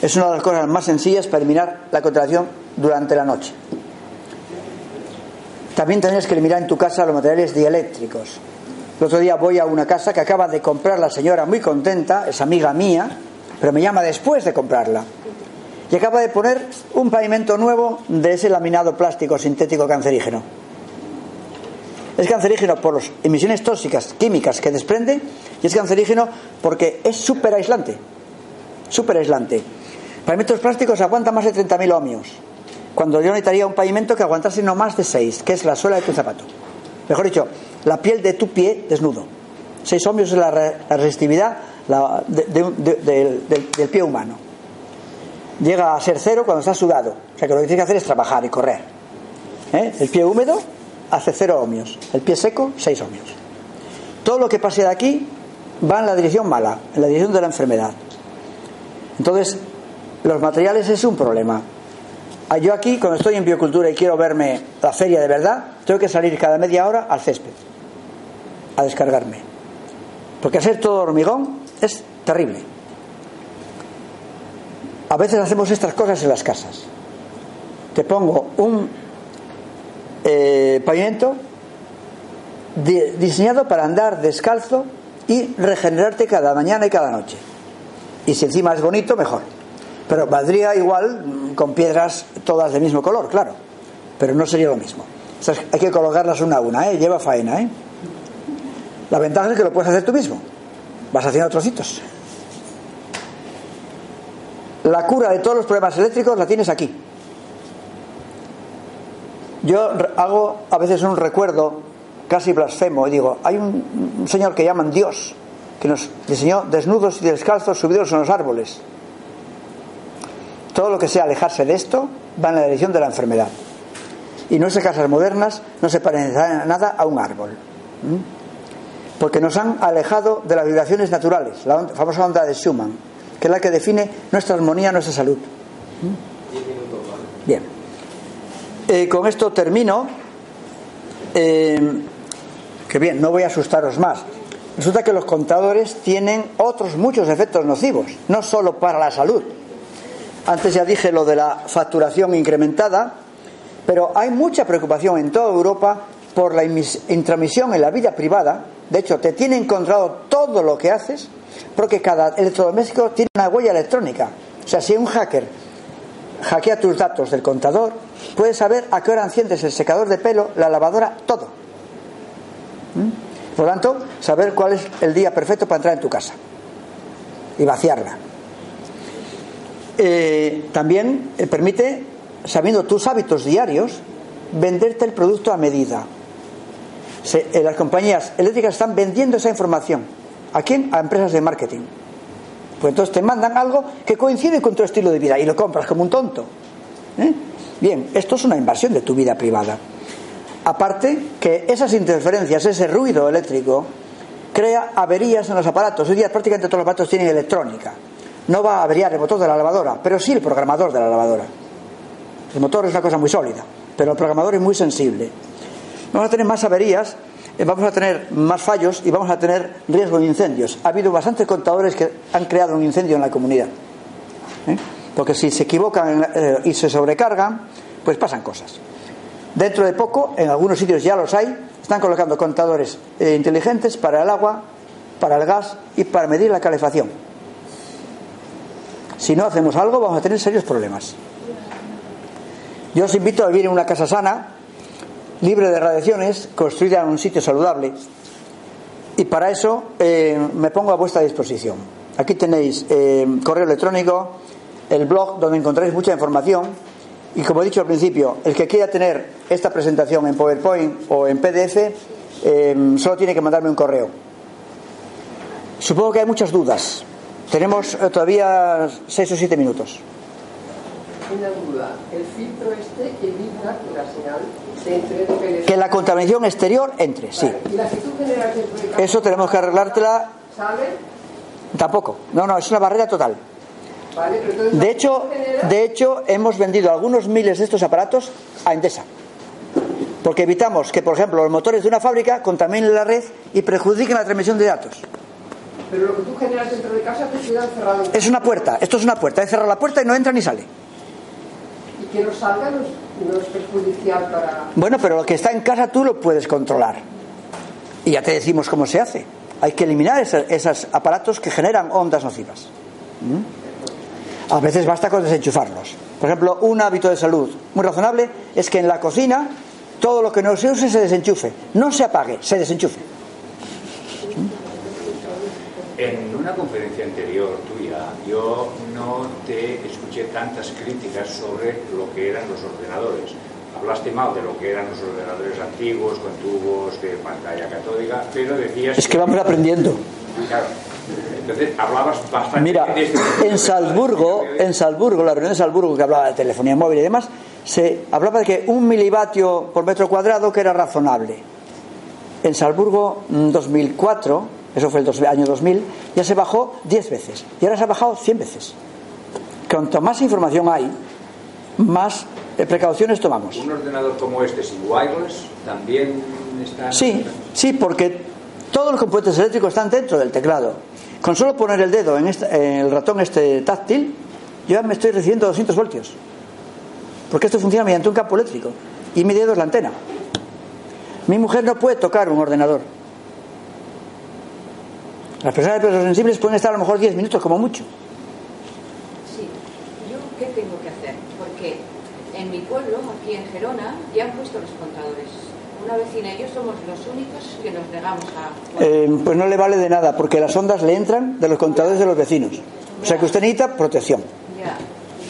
Es una de las cosas más sencillas para eliminar la contracción durante la noche. También tendrías que eliminar en tu casa los materiales dieléctricos. El otro día voy a una casa que acaba de comprar la señora muy contenta, es amiga mía, pero me llama después de comprarla y acaba de poner un pavimento nuevo de ese laminado plástico sintético cancerígeno. Es cancerígeno por las emisiones tóxicas químicas que desprende y es cancerígeno porque es súper aislante. Súper aislante. Pavimentos plásticos aguantan más de 30.000 ohmios. Cuando yo necesitaría un pavimento que aguantase no más de 6, que es la suela de tu zapato. Mejor dicho, la piel de tu pie desnudo. 6 ohmios es la resistividad del, pie humano. Llega a ser cero cuando está sudado. O sea que lo que tiene que hacer es trabajar y correr. ¿Eh? El pie húmedo hace cero ohmios. El pie seco, seis ohmios. Todo lo que pase de aquí va en la dirección mala, en la dirección de la enfermedad. Entonces, los materiales es un problema. Ah, yo aquí, cuando estoy en biocultura y quiero verme la feria de verdad, tengo que salir cada media hora al césped a descargarme. Porque hacer todo hormigón es terrible. A veces hacemos estas cosas en las casas. Te pongo un eh, pavimento diseñado para andar descalzo y regenerarte cada mañana y cada noche. Y si encima es bonito, mejor. Pero valdría igual mm, con piedras todas del mismo color, claro. Pero no sería lo mismo. hay que colocarlas una a una, ¿eh? lleva faena. ¿eh? La ventaja es que lo puedes hacer tú mismo. Vas haciendo trocitos. La cura de todos los problemas eléctricos la tienes aquí. Yo hago a veces un recuerdo casi blasfemo y digo, hay un, señor que llaman Dios, que nos diseñó desnudos y descalzos subidos en los árboles. Todo lo que sea alejarse de esto va en la dirección de la enfermedad. Y nuestras casas modernas no se parecen nada a un árbol. Porque nos han alejado de las vibraciones naturales, la famosa onda de Schumann, que es la que define nuestra armonía, nuestra salud. Bien. Eh, con esto termino. Eh, que bien, no voy a asustaros más. Resulta que los contadores tienen otros muchos efectos nocivos, no solo para la salud. Antes ya dije lo de la facturación incrementada, pero hay mucha preocupación en toda Europa por la intromisión en la vida privada. De hecho, te tiene encontrado todo lo que haces, porque cada electrodoméstico tiene una huella electrónica. O sea, si un hacker hackea tus datos del contador, puedes saber a qué hora enciendes el secador de pelo, la lavadora, todo. ¿Mm? Por lo tanto, saber cuál es el día perfecto para entrar en tu casa y vaciarla. Eh, también eh, permite, sabiendo tus hábitos diarios, venderte el producto a medida. Eh, las compañías eléctricas están vendiendo esa información. ¿A quién? A empresas de marketing. Pues entonces te mandan algo que coincide con tu estilo de vida y lo compras como un tonto. Bien, esto es una invasión de tu vida privada. Aparte que esas interferencias, ese ruido eléctrico, crea averías en los aparatos. Hoy día prácticamente todos los aparatos tienen electrónica. No va a averiar el motor de la lavadora, pero sí el programador de la lavadora. El motor es una cosa muy sólida, pero el programador es muy sensible. Vamos a tener más averías, eh, vamos a tener más fallos y vamos a tener riesgo de incendios. Ha habido bastantes contadores que han creado un incendio en la comunidad. ¿eh? Porque si se equivocan eh, y se sobrecargan, pues pasan cosas. Dentro de poco, en algunos sitios ya los hay, están colocando contadores eh, inteligentes para el agua, para el gas y para medir la calefacción. Si no hacemos algo, vamos a tener serios problemas. Yo os invito a vivir en una casa sana, libre de radiaciones, construida en un sitio saludable. Y para eso eh, me pongo a vuestra disposición. Aquí tenéis correo electrónico, el blog donde encontráis mucha información y como he dicho al principio, el que quiera tener esta presentación en PowerPoint o en PDF, em, solo tiene que mandarme un correo. Supongo que hay muchas dudas. Tenemos eh, todavía seis o siete minutos. Una duda. El filtro este evita que la señal entre Que la contaminación exterior entre, sí. ¿Y la que tú generas Eso tenemos que arreglártela. ¿Sale? Tampoco. No, no, es una barrera total. De hecho, de hecho, hemos vendido algunos miles de estos aparatos a Endesa. Porque evitamos que, por ejemplo, los motores de una fábrica contaminen la red y perjudiquen la transmisión de datos. Pero lo que tú generas dentro de casa te queda cerrado. Es una puerta, esto es una puerta. He cerrado la puerta y no entra ni sale. Y que no salga no es, perjudicial para. Bueno, pero lo que está en casa tú lo puedes controlar. Y ya te decimos cómo se hace. Hay que eliminar esos, aparatos que generan ondas nocivas. ¿Mm? A veces basta con desenchufarlos. Por ejemplo, un hábito de salud muy razonable es que en la cocina todo lo que no se use se desenchufe. No se apague, se desenchufe. En una conferencia anterior tuya, yo no te escuché tantas críticas sobre lo que eran los ordenadores. Hablaste mal de lo que eran los ordenadores antiguos, con tubos de pantalla catódica, pero decías... Es que vamos aprendiendo. Claro, Entonces hablabas bastante Mira, de este- en Salzburgo, en Salzburgo, la reunión de Salzburgo que hablaba de telefonía móvil y demás, se hablaba de que un milivatio por metro cuadrado que era razonable. En Salzburgo, mm, 2004, eso fue el dos- año 2000, ya se bajó 10 veces. Y ahora se ha bajado 100 veces. Cuanto más información hay, más eh, precauciones tomamos. Un ordenador como este sin wireless también está... Sí, sí, porque todos los componentes eléctricos están dentro del teclado. Con solo poner el dedo en, el ratón este táctil, yo ya me estoy recibiendo 200 voltios. Porque esto funciona mediante un campo eléctrico. Y mi dedo es la antena. Mi mujer no puede tocar un ordenador. Las personas de sensibles pueden estar a lo mejor 10 minutos como mucho. Sí, yo qué tengo que hacer, porque en mi pueblo, aquí en Gerona, ya han puesto los contadores. Una vecina y yo somos los únicos que nos negamos a... Eh, pues no le vale de nada, porque las ondas le entran de los contadores de los vecinos. O sea que usted necesita protección. Ya,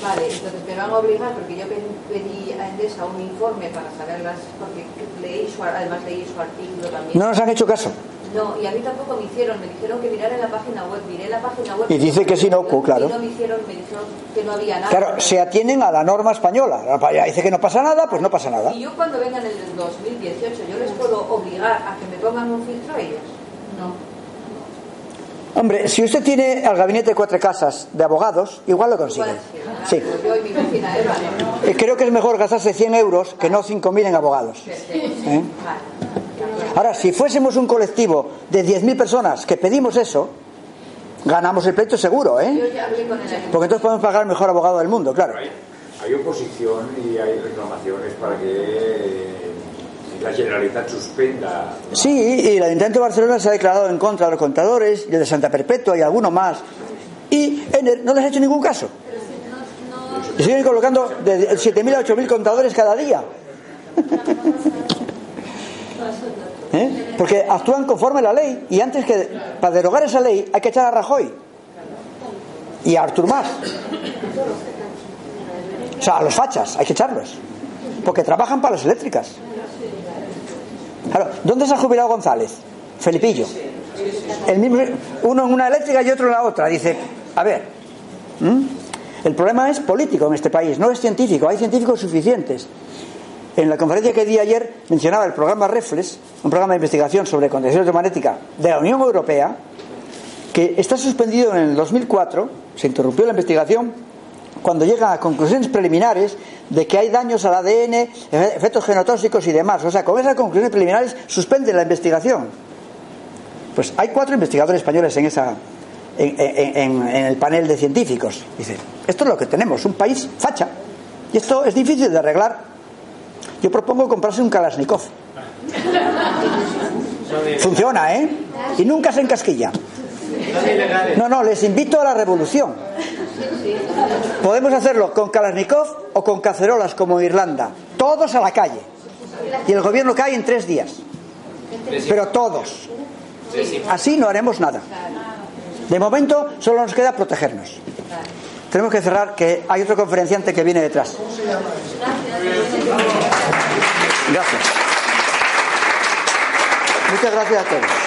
vale, entonces me van a obligar, porque yo pedí, a Endesa un informe para saberlas, porque leí su, además leí su artículo también. No nos han hecho caso. No, y a mí tampoco me hicieron, me dijeron que mirara en la página web, miré la página web. Y dice que es inocuo, claro. Y no me hicieron, me dijeron que no había nada. Claro, se atienen a la norma española. La pa- Dice que no pasa nada, pues no pasa nada. Y yo cuando vengan en el 2018, ¿yo les puedo obligar a que me pongan un filtro a ellos? No. Hombre, si usted tiene al gabinete de cuatro casas de abogados, igual lo consigue. Sí. Pues ¿no? Eh, Creo que es mejor gastarse 100 euros que no 5.000 en abogados. ¿Eh? Ahora, si fuésemos un colectivo de 10.000 personas que pedimos eso, ganamos el pleito seguro, Yo ¿eh? ya hablé con el ayuntamiento. Porque entonces podemos pagar el mejor abogado del mundo, claro. Hay, hay oposición y hay reclamaciones para que eh, la Generalitat suspenda Sí, y el Ayuntamiento de Barcelona se ha declarado en contra de los contadores, y el de Santa Perpetua y alguno más. Y Ener no les ha hecho ningún caso. Y siguen colocando de 7.000 a 8.000 contadores cada día. ¿Eh? Porque actúan conforme a la ley. Y antes que, para derogar esa ley, hay que echar a Rajoy. Y a Artur Mas. O sea, a los fachas, hay que echarlos. Porque trabajan para las eléctricas. ¿dónde se ha jubilado González? Felipillo. El mismo, uno en una eléctrica y otro en la otra. Dice, a ver, el problema es político en este país, no es científico. Hay científicos suficientes. En la conferencia que di ayer mencionaba el programa Reflex, un programa de investigación sobre condiciones electromagnética de la Unión Europea, que está suspendido en el 2004, se interrumpió la investigación cuando llega a conclusiones preliminares de que hay daños al ADN, efe- efectos genotóxicos y demás. O sea, con esas conclusiones preliminares suspende la investigación. Pues hay cuatro investigadores españoles en esa en, en- el panel de científicos. Dicen, esto es lo que tenemos, un país facha. Y esto es difícil de arreglar. Yo propongo comprarse un Kalashnikov. Funciona, ¿eh? Y nunca se encasquilla. No, no, les invito a la revolución. Podemos hacerlo con Kalashnikov o con cacerolas como Irlanda. Todos a la calle. Y el gobierno cae en tres días. Pero todos. Así no haremos nada. De momento solo nos queda protegernos. Tenemos que cerrar que hay otro conferenciante que viene detrás. Gracias. Muchas gracias a todos.